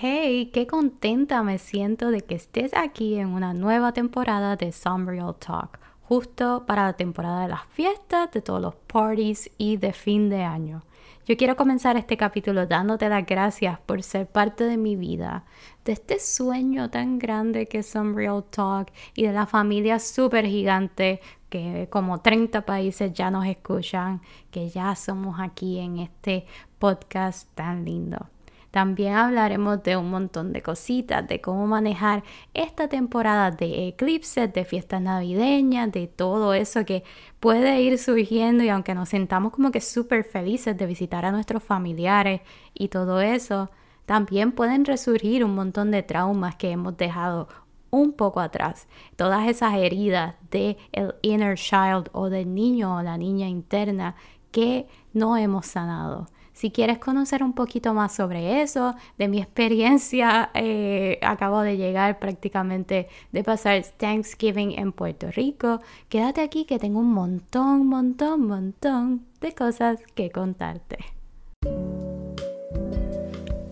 Hey, qué contenta me siento de que estés aquí en una nueva temporada de Some Real Talk, justo para la temporada de las fiestas, de todos los parties y de fin de año. Yo quiero comenzar este capítulo dándote las gracias por ser parte de mi vida, de este sueño tan grande que es Some Real Talk y de la familia súper gigante que como 30 países ya nos escuchan, que ya somos aquí en este podcast tan lindo. También hablaremos de un montón de cositas, de cómo manejar esta temporada de eclipses, de fiestas navideñas, de todo eso que puede ir surgiendo y aunque nos sentamos como que súper felices de visitar a nuestros familiares y todo eso, también pueden resurgir un montón de traumas que hemos dejado un poco atrás. Todas esas heridas de el inner child o del niño o la niña interna que no hemos sanado. Si quieres conocer un poquito más sobre eso, de mi experiencia, eh, acabo de llegar prácticamente de pasar Thanksgiving en Puerto Rico. Quédate aquí que tengo un montón, montón, montón de cosas que contarte.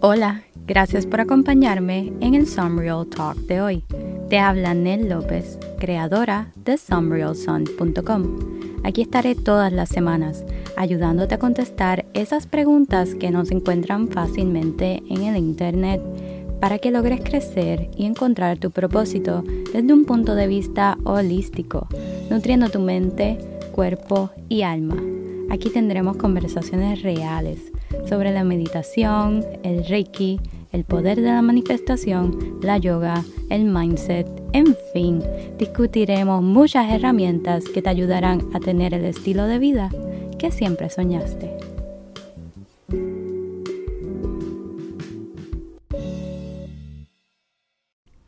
Hola, gracias por acompañarme en el Real Talk de hoy. Te habla Nel López, creadora de SumRealSun.com. Aquí estaré todas las semanas ayudándote a contestar esas preguntas que no se encuentran fácilmente en el Internet para que logres crecer y encontrar tu propósito desde un punto de vista holístico, nutriendo tu mente, cuerpo y alma. Aquí tendremos conversaciones reales sobre la meditación, el reiki, el poder de la manifestación, la yoga, el mindset, en fin, discutiremos muchas herramientas que te ayudarán a tener el estilo de vida que siempre soñaste.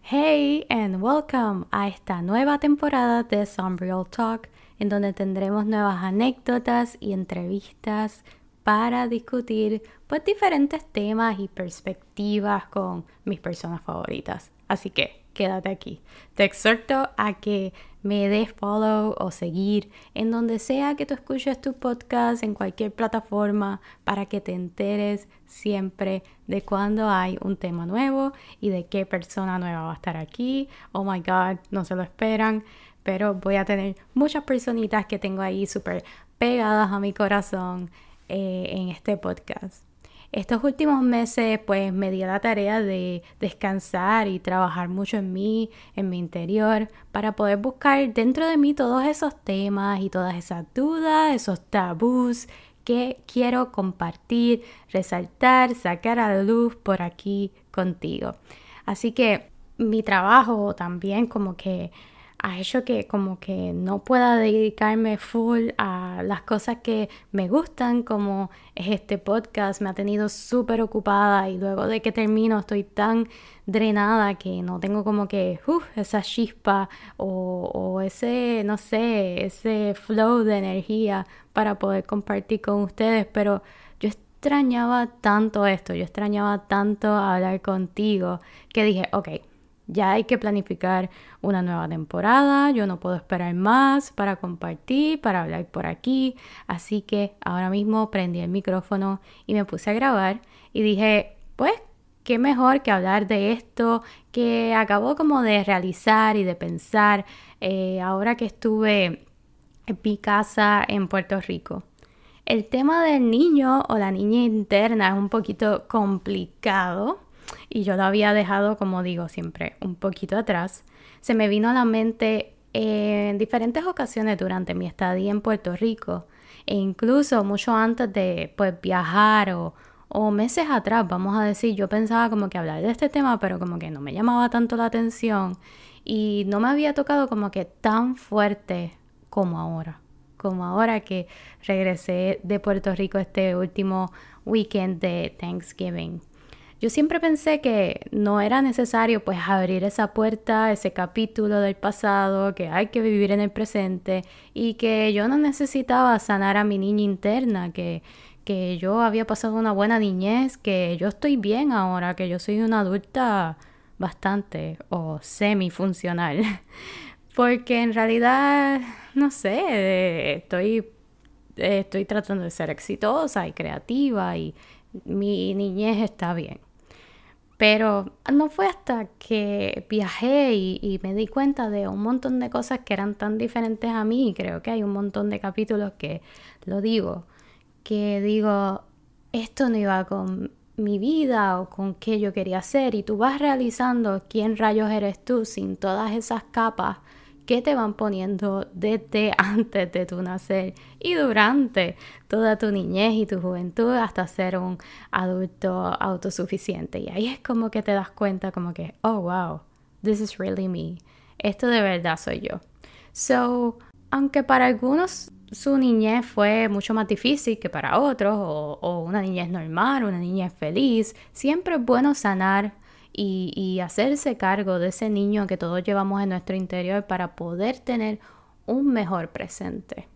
Hey and welcome a esta nueva temporada de Some Talk, en donde tendremos nuevas anécdotas y entrevistas para discutir pues diferentes temas y perspectivas con mis personas favoritas. Así que quédate aquí. Te exhorto a que me des follow o seguir en donde sea que tú escuches tu podcast, en cualquier plataforma, para que te enteres siempre de cuando hay un tema nuevo y de qué persona nueva va a estar aquí. Oh my God, no se lo esperan, pero voy a tener muchas personitas que tengo ahí súper pegadas a mi corazón eh, en este podcast. Estos últimos meses pues me di la tarea de descansar y trabajar mucho en mí, en mi interior, para poder buscar dentro de mí todos esos temas y todas esas dudas, esos tabús que quiero compartir, resaltar, sacar a la luz por aquí contigo. Así que mi trabajo también como que ha hecho que como que no pueda dedicarme full a las cosas que me gustan como es este podcast me ha tenido súper ocupada y luego de que termino estoy tan drenada que no tengo como que esa chispa o, ese no sé ese flow de energía para poder compartir con ustedes pero yo extrañaba tanto esto yo extrañaba tanto hablar contigo que dije ok ya hay que planificar una nueva temporada, yo no puedo esperar más para compartir, para hablar por aquí, así que ahora mismo prendí el micrófono y me puse a grabar y dije, pues, qué mejor que hablar de esto que acabo como de realizar y de pensar eh, ahora que estuve en mi casa en Puerto Rico. El tema del niño o la niña interna es un poquito complicado y yo lo había dejado, como digo siempre, un poquito atrás, se me vino a la mente en diferentes ocasiones durante mi estadía en Puerto Rico e incluso mucho antes de pues viajar o, o meses atrás, vamos a decir, yo pensaba como que hablar de este tema, pero como que no me llamaba tanto la atención y no me había tocado como que tan fuerte como ahora, como ahora que regresé de Puerto Rico este último weekend de Thanksgiving. Yo siempre pensé que no era necesario pues abrir esa puerta, ese capítulo del pasado, que hay que vivir en el presente y que yo no necesitaba sanar a mi niña interna, que, que yo había pasado una buena niñez, que yo estoy bien ahora, que yo soy una adulta bastante o semi-funcional. Porque en realidad, no sé, estoy, estoy tratando de ser exitosa y creativa y mi niñez está bien. Pero no fue hasta que viajé y, me di cuenta de un montón de cosas que eran tan diferentes a mí, creo que hay un montón de capítulos que lo digo, que digo, esto no iba con mi vida o con qué yo quería hacer y tú vas realizando quién rayos eres tú sin todas esas capas que te van poniendo desde antes de tu nacer y durante toda tu niñez y tu juventud hasta ser un adulto autosuficiente. Y ahí es como que te das cuenta como que, oh wow, this is really me. Esto de verdad soy yo. So, aunque para algunos su niñez fue mucho más difícil que para otros, o, una niñez normal, una niñez feliz, siempre es bueno sanar y, hacerse cargo de ese niño que todos llevamos en nuestro interior para poder tener un mejor presente.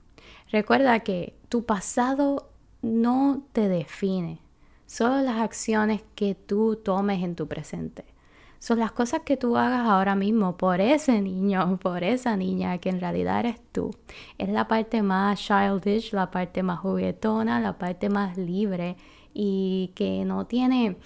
Recuerda que tu pasado no te define, solo las acciones que tú tomes en tu presente. Son las cosas que tú hagas ahora mismo por ese niño, por esa niña que en realidad eres tú. Es la parte más childish, la parte más juguetona, la parte más libre y que no tiene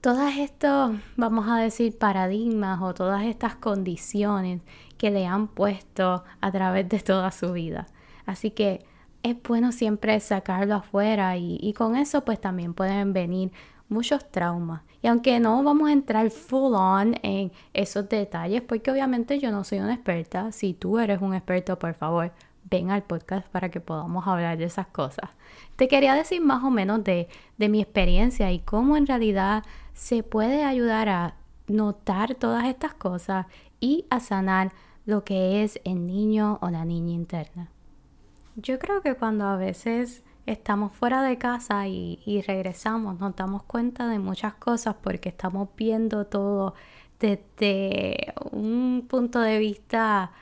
todas estos, vamos a decir, paradigmas o todas estas condiciones que le han puesto a través de toda su vida. Así que es bueno siempre sacarlo afuera y, con eso pues también pueden venir muchos traumas. Y aunque no vamos a entrar full on en esos detalles, porque obviamente yo no soy una experta, si tú eres un experto, por favor, ven al podcast para que podamos hablar de esas cosas. Te quería decir más o menos de, de mi experiencia y cómo en realidad se puede ayudar a notar todas estas cosas y a sanar lo que es el niño o la niña interna. Yo creo que cuando a veces estamos fuera de casa y, y, regresamos, nos damos cuenta de muchas cosas porque estamos viendo todo desde un punto de vista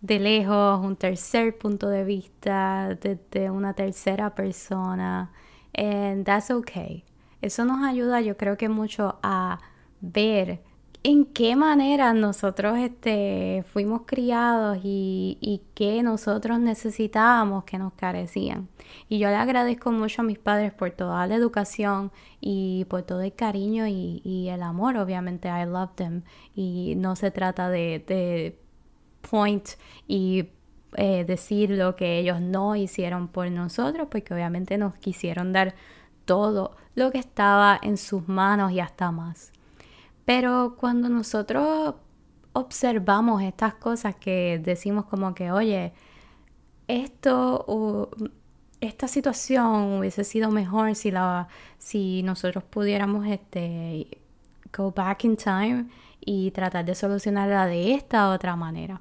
de lejos, un tercer punto de vista, desde una tercera persona. And that's okay. Eso nos ayuda, yo creo que mucho a ver en qué manera nosotros este, fuimos criados y, y qué nosotros necesitábamos que nos carecían. Y yo le agradezco mucho a mis padres por toda la educación y por todo el cariño y, el amor. Obviamente, I love them. Y no se trata de, point y eh, decir lo que ellos no hicieron por nosotros, porque obviamente nos quisieron dar todo lo que estaba en sus manos y hasta más. Pero cuando nosotros observamos estas cosas que decimos como que, oye, esto esta situación hubiese sido mejor si la si nosotros pudiéramos este go back in time y tratar de solucionarla de esta otra manera.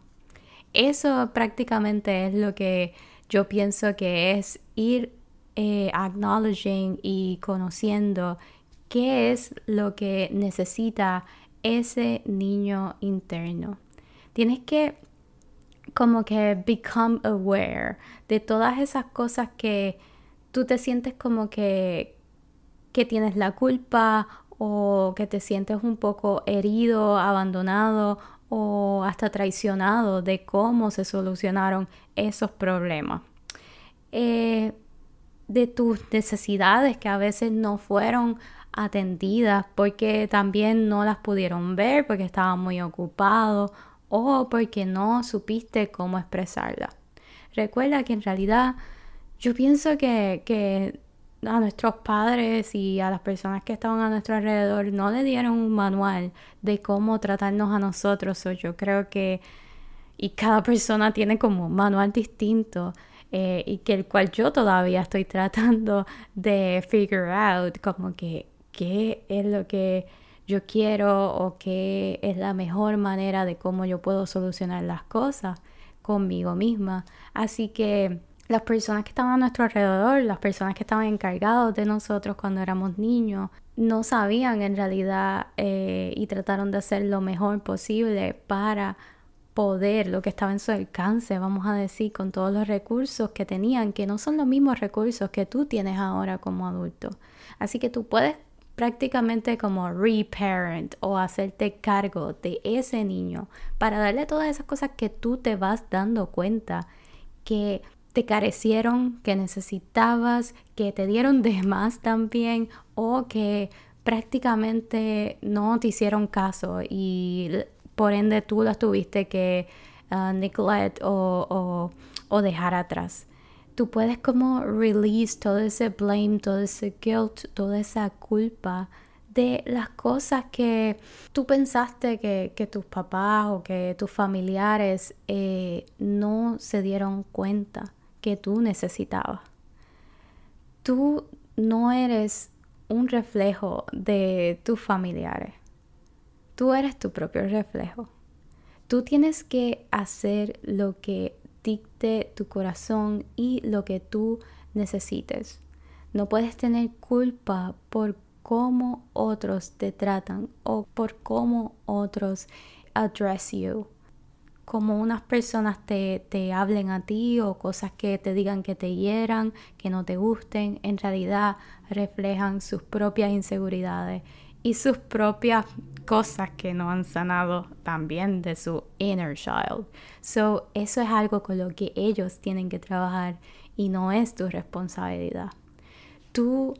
Eso prácticamente es lo que yo pienso que es ir eh, acknowledging y conociendo qué es lo que necesita ese niño interno. Tienes que como que become aware de todas esas cosas que tú te sientes como que, que tienes la culpa o que te sientes un poco herido, abandonado o hasta traicionado de cómo se solucionaron esos problemas. Eh, de tus necesidades que a veces no fueron atendidas porque también no las pudieron ver porque estaban muy ocupados o porque no supiste cómo expresarla. Recuerda que en realidad yo pienso que a nuestros padres y a las personas que estaban a nuestro alrededor no le dieron un manual de cómo tratarnos a nosotros. O yo creo que y cada persona tiene como un manual distinto eh, y que el cual yo todavía estoy tratando de figure out como que qué es lo que yo quiero o qué es la mejor manera de cómo yo puedo solucionar las cosas conmigo misma. Así que las personas que estaban a nuestro alrededor, las personas que estaban encargados de nosotros cuando éramos niños, no sabían en realidad eh, y trataron de hacer lo mejor posible para poder, lo que estaba en su alcance, vamos a decir, con todos los recursos que tenían, que no son los mismos recursos que tú tienes ahora como adulto. Así que tú puedes prácticamente como reparent o hacerte cargo de ese niño para darle todas esas cosas que tú te vas dando cuenta que te carecieron, que necesitabas, que te dieron de más también o que prácticamente no te hicieron caso y por ende tú las tuviste que uh, neglect o, o dejar atrás. Tú puedes como release todo ese blame, todo ese guilt, toda esa culpa de las cosas que tú pensaste que, tus papás o que tus familiares eh, no se dieron cuenta tú necesitabas. Tú no eres un reflejo de tus familiares. Tú eres tu propio reflejo. Tú tienes que hacer lo que dicte tu corazón y lo que tú necesites. No puedes tener culpa por cómo otros te tratan o por cómo otros address you. Como unas personas te, te hablen a ti o cosas que te digan que te hieran, que no te gusten, en realidad reflejan sus propias inseguridades y sus propias cosas que no han sanado también de su inner child. So, eso es algo con lo que ellos tienen que trabajar y no es tu responsabilidad. Tú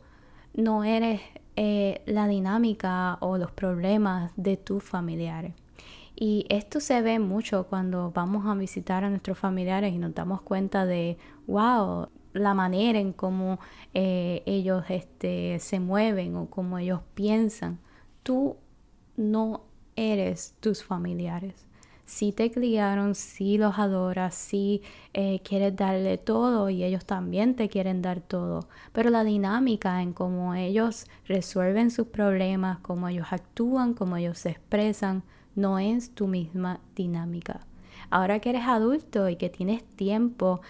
no eres eh, la dinámica o los problemas de tus familiares. Y esto se ve mucho cuando vamos a visitar a nuestros familiares y nos damos cuenta de, wow, la manera en cómo eh, ellos este, se mueven o cómo ellos piensan. Tú no eres tus familiares si te criaron, si los adoras, si eh, quieres darle todo y ellos también te quieren dar todo. Pero la dinámica en cómo ellos resuelven sus problemas, cómo ellos actúan, cómo ellos se expresan, no es tu misma dinámica. Ahora que eres adulto y que tienes tiempo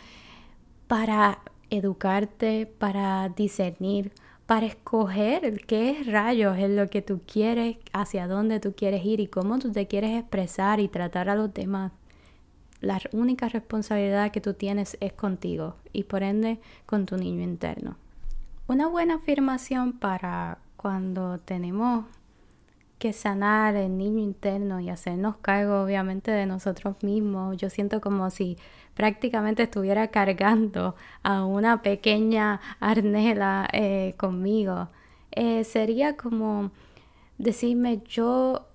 para educarte, para discernir, para escoger qué rayos es lo que tú quieres, hacia dónde tú quieres ir y cómo tú te quieres expresar y tratar a los demás. La única responsabilidad que tú tienes es contigo y por ende con tu niño interno. Una buena afirmación para cuando tenemos que sanar el niño interno y hacernos cargo obviamente de nosotros mismos. Yo siento como si prácticamente estuviera cargando a una pequeña arnela eh, conmigo. Eh, sería como decirme yo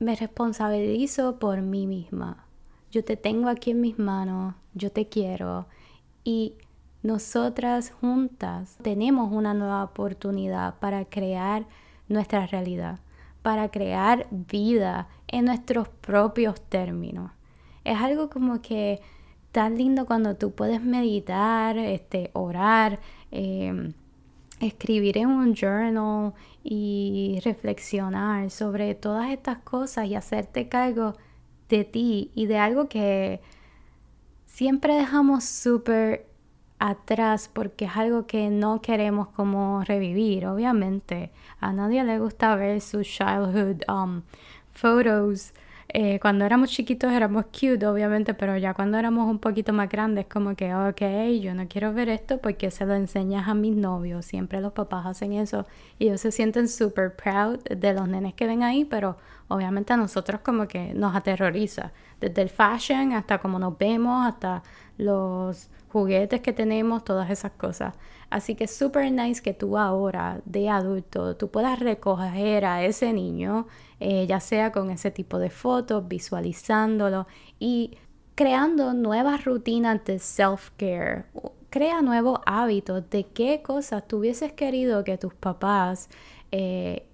me responsabilizo por mí misma. Yo te tengo aquí en mis manos, yo te quiero y nosotras juntas tenemos una nueva oportunidad para crear nuestra realidad, para crear vida en nuestros propios términos. Es algo como que tan lindo cuando tú puedes meditar, este, orar, em, escribir en un journal y reflexionar sobre todas estas cosas y hacerte cargo de ti y de algo que siempre dejamos súper atrás porque es algo que no queremos como revivir, obviamente. A nadie le gusta ver sus childhood um, photos eh, cuando éramos chiquitos éramos cute, obviamente, pero ya cuando éramos un poquito más grandes, como que, ok, yo no quiero ver esto porque se lo enseñas a mis novios. Siempre los papás hacen eso y ellos se sienten super proud de los nenes que ven ahí, pero obviamente a nosotros como que nos aterroriza. Desde el fashion hasta cómo nos vemos, hasta los juguetes que tenemos, todas esas cosas. Así que es super nice que tú ahora, de adulto, tú puedas recoger a ese niño, eh, ya sea con ese tipo de fotos, visualizándolo y creando nuevas rutinas de self-care. Crea nuevos hábitos de qué cosas tú hubieses querido que tus papás eh,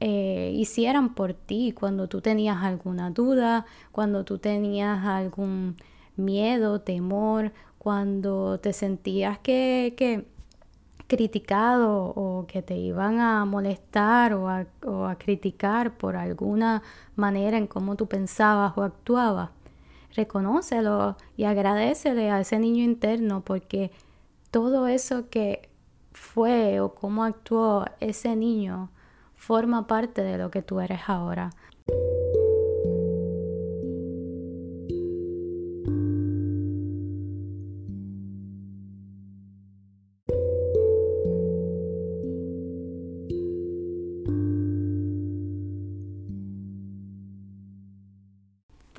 eh, hicieran por ti cuando tú tenías alguna duda, cuando tú tenías algún miedo, temor cuando te sentías que, que criticado o que te iban a molestar o a, a criticar por alguna manera en cómo tú pensabas o actuabas, reconócelo y agradecele a ese niño interno porque todo eso que fue o cómo actuó ese niño forma parte de lo que tú eres ahora.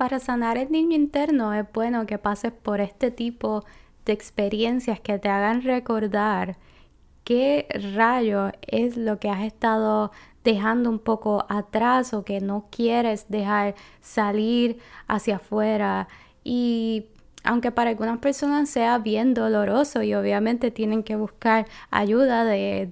Para sanar el niño interno es bueno que pases por este tipo de experiencias que te hagan recordar qué rayo es lo que has estado dejando un poco atrás o que no quieres dejar salir hacia afuera. Y aunque para algunas personas sea bien doloroso y obviamente tienen que buscar ayuda de,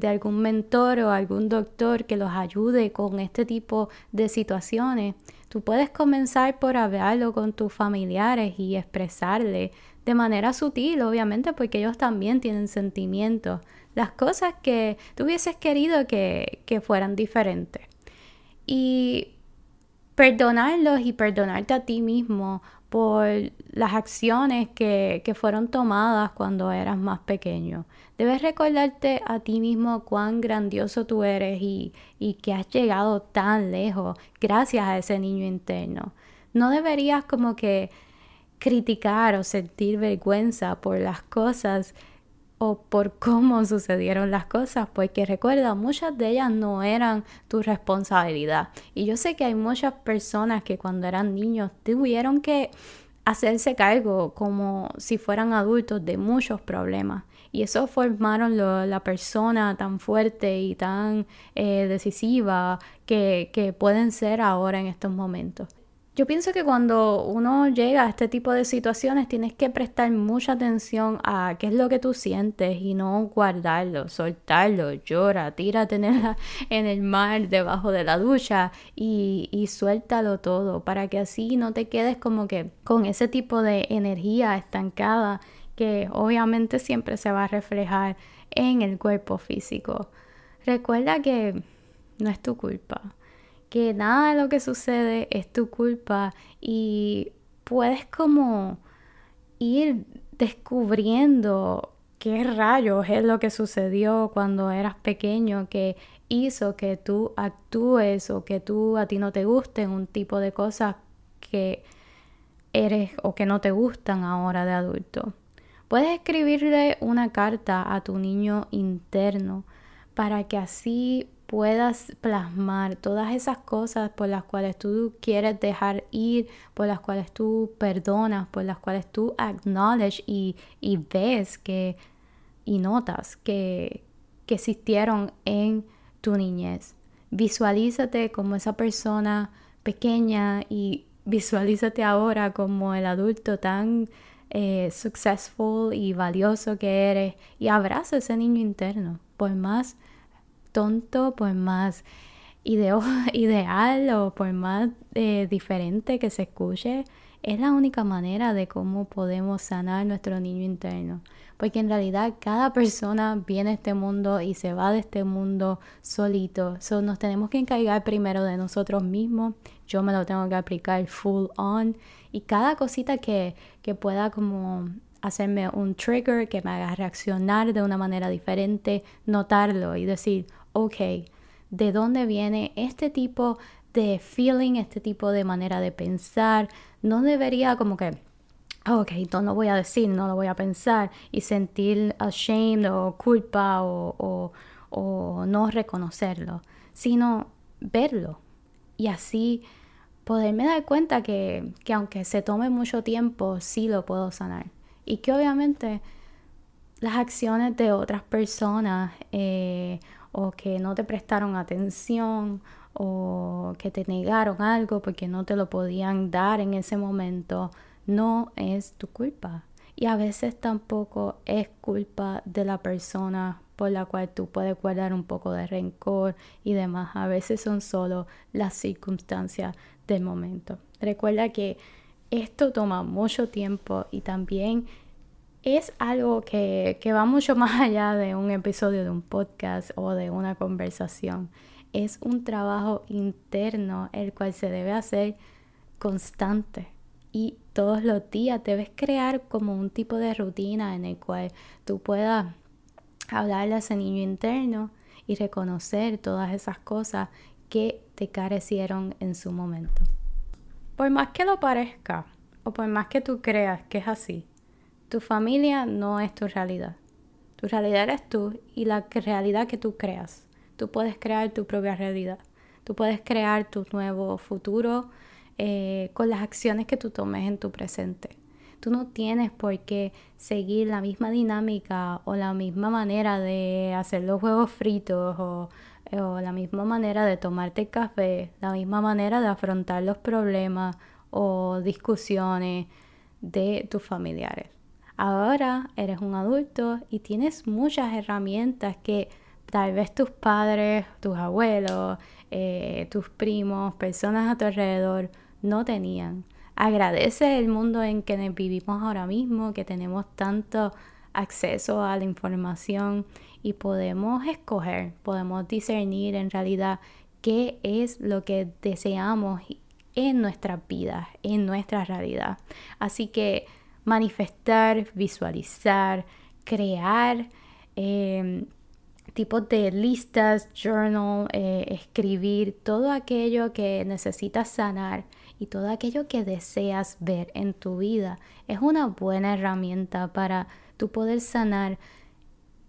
de, algún mentor o algún doctor que los ayude con este tipo de situaciones, tú puedes comenzar por hablarlo con tus familiares y expresarle de manera sutil, obviamente, porque ellos también tienen sentimientos, las cosas que tú hubieses querido que, que fueran diferentes. Y perdonarlos y perdonarte a ti mismo por las acciones que, fueron tomadas cuando eras más pequeño. Debes recordarte a ti mismo cuán grandioso tú eres y, y que has llegado tan lejos gracias a ese niño interno. No deberías como que criticar o sentir vergüenza por las cosas o por cómo sucedieron las cosas, porque recuerda, muchas de ellas no eran tu responsabilidad. Y yo sé que hay muchas personas que cuando eran niños tuvieron que hacerse cargo como si fueran adultos de muchos problemas. Y eso formaron la persona tan fuerte y tan eh, decisiva que, que pueden ser ahora en estos momentos. Yo pienso que cuando uno llega a este tipo de situaciones tienes que prestar mucha atención a qué es lo que tú sientes y no guardarlo, soltarlo, llora, tírate en el, en el mar debajo de la ducha y, y suéltalo todo para que así no te quedes como que con ese tipo de energía estancada que obviamente siempre se va a reflejar en el cuerpo físico. Recuerda que no es tu culpa que nada de lo que sucede es tu culpa y puedes como ir descubriendo qué rayos es lo que sucedió cuando eras pequeño que hizo que tú actúes o que tú a ti no te gusten un tipo de cosas que eres o que no te gustan ahora de adulto. Puedes escribirle una carta a tu niño interno para que así puedas plasmar todas esas cosas por las cuales tú quieres dejar ir, por las cuales tú perdonas, por las cuales tú acknowledge y, y ves que y notas que, que existieron en tu niñez. Visualízate como esa persona pequeña y visualízate ahora como el adulto tan eh, successful y valioso que eres y abraza ese niño interno, por más tonto, por más ideal o por más eh, diferente que se escuche, es la única manera de cómo podemos sanar nuestro niño interno. Porque en realidad cada persona viene a este mundo y se va de este mundo solito. So, nos tenemos que encargar primero de nosotros mismos. Yo me lo tengo que aplicar full on. Y cada cosita que, que pueda como hacerme un trigger, que me haga reaccionar de una manera diferente, notarlo y decir, ok, ¿de dónde viene este tipo de feeling, este tipo de manera de pensar? No debería como que, ok, no lo voy a decir, no lo voy a pensar y sentir ashamed o culpa o, no reconocerlo, sino verlo y así poderme dar cuenta que, que, aunque se tome mucho tiempo, sí lo puedo sanar. Y que obviamente las acciones de otras personas eh, o que no te prestaron atención o que te negaron algo porque no te lo podían dar en ese momento, no es tu culpa. Y a veces tampoco es culpa de la persona por la cual tú puedes guardar un poco de rencor y demás. A veces son solo las circunstancias del momento. Recuerda que esto toma mucho tiempo y también es algo que, va mucho más allá de un episodio de un podcast o de una conversación. Es un trabajo interno el cual se debe hacer constante y todos los días debes crear como un tipo de rutina en el cual tú puedas hablarle a ese niño interno y reconocer todas esas cosas que te carecieron en su momento. Por más que lo parezca o por más que tú creas que es así, tu familia no es tu realidad. Tu realidad eres tú y la realidad que tú creas. Tú puedes crear tu propia realidad. Tú puedes crear tu nuevo futuro eh, con las acciones que tú tomes en tu presente. Tú no tienes por qué seguir la misma dinámica o la misma manera de hacer los huevos fritos o, la misma manera de tomarte el café, la misma manera de afrontar los problemas o discusiones de tus familiares. Ahora eres un adulto y tienes muchas herramientas que tal vez tus padres, tus abuelos, eh, tus primos, personas a tu alrededor no tenían. Agradece el mundo en que vivimos ahora mismo, que tenemos tanto acceso a la información y podemos escoger, podemos discernir en realidad qué es lo que deseamos en nuestras vidas, en nuestra realidad. Así que manifestar, visualizar, crear, eh, tipos de listas, journal, eh, escribir, todo aquello que necesitas sanar y todo aquello que deseas ver en tu vida es una buena herramienta para tu poder sanar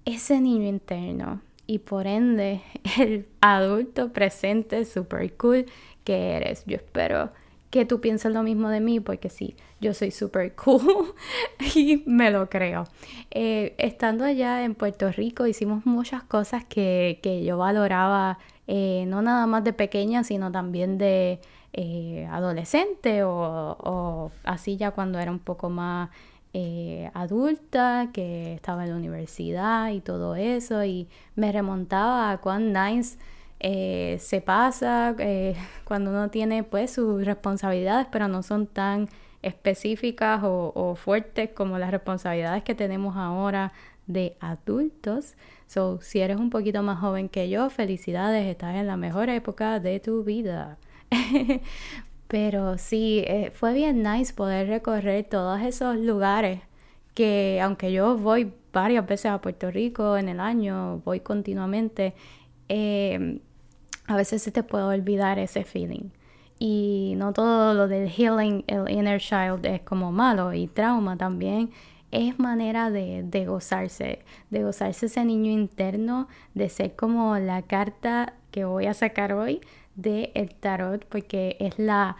ese niño interno y por ende el adulto presente super cool que eres. Yo espero que tú pienses lo mismo de mí, porque sí, yo soy súper cool y me lo creo. Eh, estando allá en Puerto Rico hicimos muchas cosas que, yo valoraba, eh, no nada más de pequeña, sino también de eh, adolescente o, así ya cuando era un poco más adulta, que estaba en la universidad y todo eso, y me remontaba a cuán nice eh, se pasa eh, cuando uno tiene pues sus responsabilidades, pero no son tan específicas o, fuertes como las responsabilidades que tenemos ahora de adultos. So, si eres un poquito más joven que yo, felicidades, estás en la mejor época de tu vida. Pero sí, eh, fue bien nice poder recorrer todos esos lugares que aunque yo voy varias veces a Puerto Rico en el año, voy continuamente, a veces se te puede olvidar ese feeling. Y no todo lo del healing, el inner child es como malo y trauma también. Es manera de, de gozarse, de gozarse ese niño interno, de ser como la carta que voy a sacar hoy de el tarot, porque es la,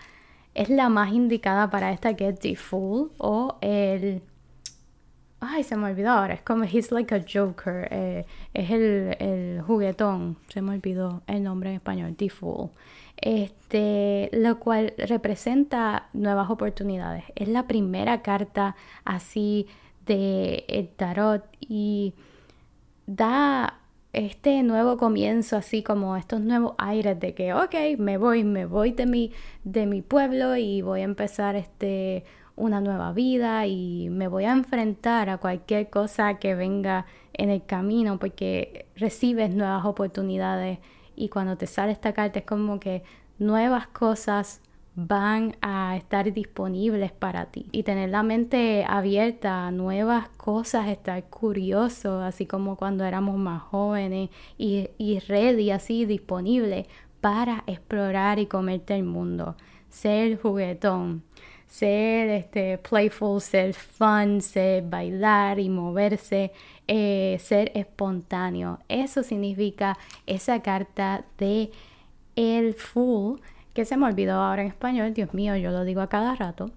es la más indicada para esta que es The Fool o el Ay, se me olvidó ahora. Es como He's Like a Joker. Eh, es el, el, juguetón. Se me olvidó el nombre en español. The Fool. Este, lo cual representa nuevas oportunidades. Es la primera carta así de el tarot y da este nuevo comienzo, así como estos nuevos aires de que, ok, me voy, me voy de mi, de mi pueblo y voy a empezar este una nueva vida y me voy a enfrentar a cualquier cosa que venga en el camino porque recibes nuevas oportunidades. Y cuando te sale esta carta es como que nuevas cosas van a estar disponibles para ti. Y tener la mente abierta a nuevas cosas, estar curioso, así como cuando éramos más jóvenes y, y ready, así disponible para explorar y comerte el mundo, ser juguetón ser este, playful, ser fun, ser bailar y moverse, eh, ser espontáneo. Eso significa esa carta de el Fool, que se me olvidó ahora en español, Dios mío, yo lo digo a cada rato,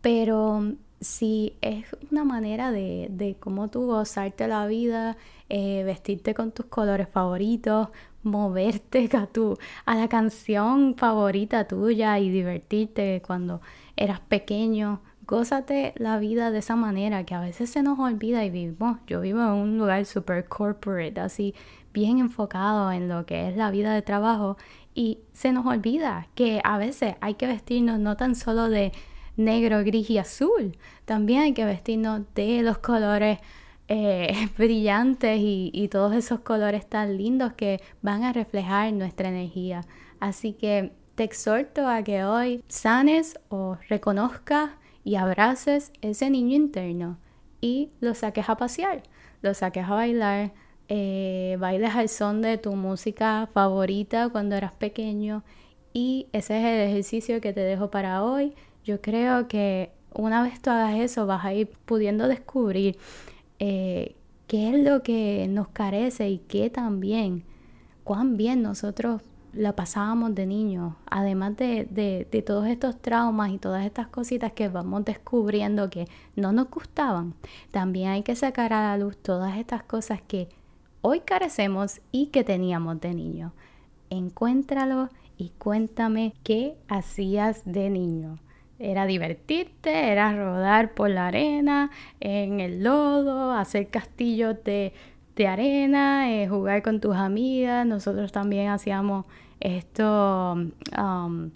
pero si es una manera de, de cómo tú gozarte la vida, eh, vestirte con tus colores favoritos, moverte a, tu, a la canción favorita tuya y divertirte cuando eras pequeño. Gózate la vida de esa manera que a veces se nos olvida y vivimos. Yo vivo en un lugar super corporate, así bien enfocado en lo que es la vida de trabajo y se nos olvida que a veces hay que vestirnos no tan solo de negro, gris y azul, también hay que vestirnos de los colores eh, brillantes y, y, todos esos colores tan lindos que van a reflejar nuestra energía. Así que te exhorto a que hoy sanes o reconozcas y abraces ese niño interno y lo saques a pasear, lo saques a bailar, eh, bailes al son de tu música favorita cuando eras pequeño y ese es el ejercicio que te dejo para hoy. Yo creo que una vez tú hagas eso vas a ir pudiendo descubrir eh, qué es lo que nos carece y qué también, cuán bien nosotros la pasábamos de niño, además de, de, de, todos estos traumas y todas estas cositas que vamos descubriendo que no nos gustaban, también hay que sacar a la luz todas estas cosas que hoy carecemos y que teníamos de niño. Encuéntralo y cuéntame qué hacías de niño. Era divertirte, era rodar por la arena, en el lodo, hacer castillos de, de arena, eh, jugar con tus amigas. Nosotros también hacíamos estos um,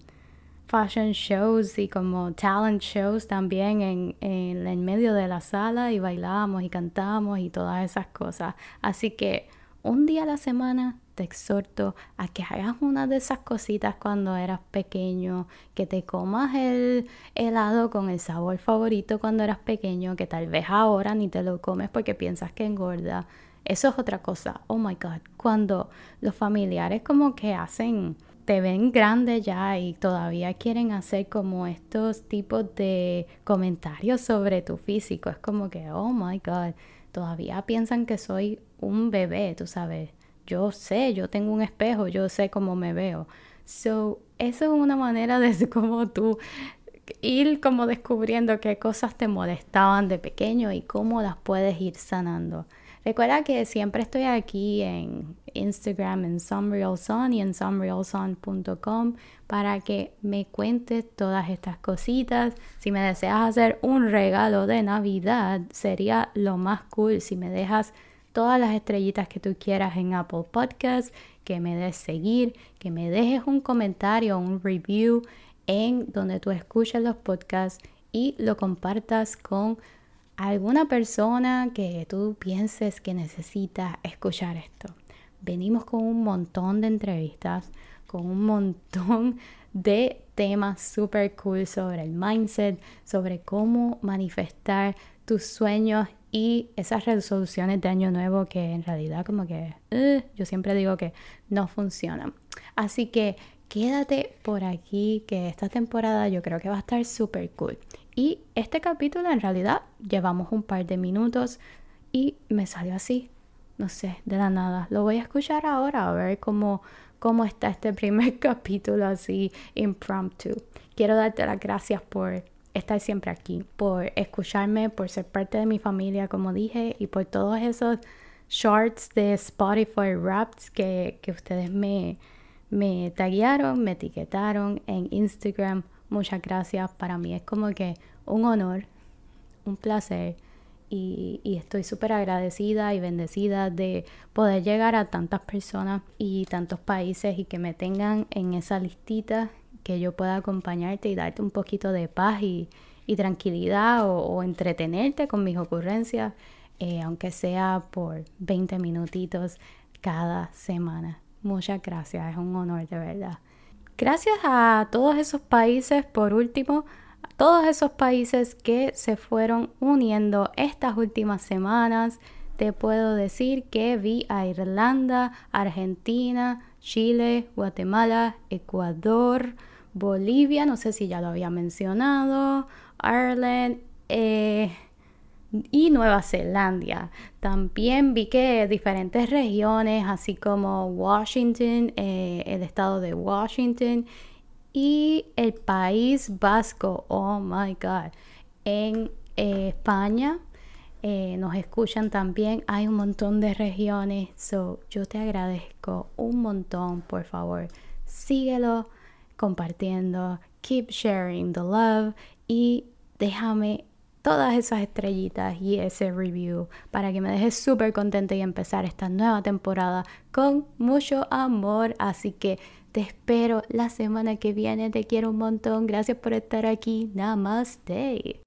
fashion shows y como talent shows también en, en, en medio de la sala y bailábamos y cantábamos y todas esas cosas. Así que un día a la semana te exhorto a que hagas una de esas cositas cuando eras pequeño, que te comas el helado con el sabor favorito cuando eras pequeño, que tal vez ahora ni te lo comes porque piensas que engorda. Eso es otra cosa. Oh my God. Cuando los familiares como que hacen, te ven grande ya y todavía quieren hacer como estos tipos de comentarios sobre tu físico. Es como que, oh my God. Todavía piensan que soy un bebé, tú sabes yo sé, yo tengo un espejo, yo sé cómo me veo. So, eso es una manera de cómo tú ir como descubriendo qué cosas te molestaban de pequeño y cómo las puedes ir sanando. Recuerda que siempre estoy aquí en Instagram, en Sun y en sunrealsun.com para que me cuentes todas estas cositas. Si me deseas hacer un regalo de Navidad, sería lo más cool si me dejas todas las estrellitas que tú quieras en Apple Podcast, que me des seguir, que me dejes un comentario, un review en donde tú escuches los podcasts y lo compartas con alguna persona que tú pienses que necesita escuchar esto. Venimos con un montón de entrevistas, con un montón de temas super cool sobre el mindset, sobre cómo manifestar tus sueños y esas resoluciones de año nuevo que en realidad como que eh, yo siempre digo que no funcionan. Así que quédate por aquí que esta temporada yo creo que va a estar súper cool. Y este capítulo en realidad llevamos un par de minutos y me salió así, no sé, de la nada. Lo voy a escuchar ahora a ver cómo, cómo está este primer capítulo así impromptu. Quiero darte las gracias por estar siempre aquí, por escucharme, por ser parte de mi familia, como dije, y por todos esos shorts de Spotify Raps que, que ustedes me, me taguearon, me etiquetaron en Instagram. Muchas gracias. Para mí es como que un honor, un placer. Y, y estoy súper agradecida y bendecida de poder llegar a tantas personas y tantos países y que me tengan en esa listita que yo pueda acompañarte y darte un poquito de paz y, tranquilidad o, entretenerte con mis ocurrencias, eh, aunque sea por 20 minutitos cada semana. Muchas gracias, es un honor de verdad. Gracias a todos esos países, por último, a todos esos países que se fueron uniendo estas últimas semanas. Te puedo decir que vi a Irlanda, Argentina, Chile, Guatemala, Ecuador, Bolivia, no sé si ya lo había mencionado, Ireland eh, y Nueva Zelanda. También vi que diferentes regiones, así como Washington, eh, el estado de Washington y el país vasco, oh my god, en eh, España. nos escuchan también, hay un montón de regiones, so yo te agradezco un montón, por favor, síguelo, compartiendo, keep sharing the love y déjame todas esas estrellitas y ese review para que me dejes súper contenta y empezar esta nueva temporada con mucho amor. Así que te espero la semana que viene. Te quiero un montón. Gracias por estar aquí. Namaste.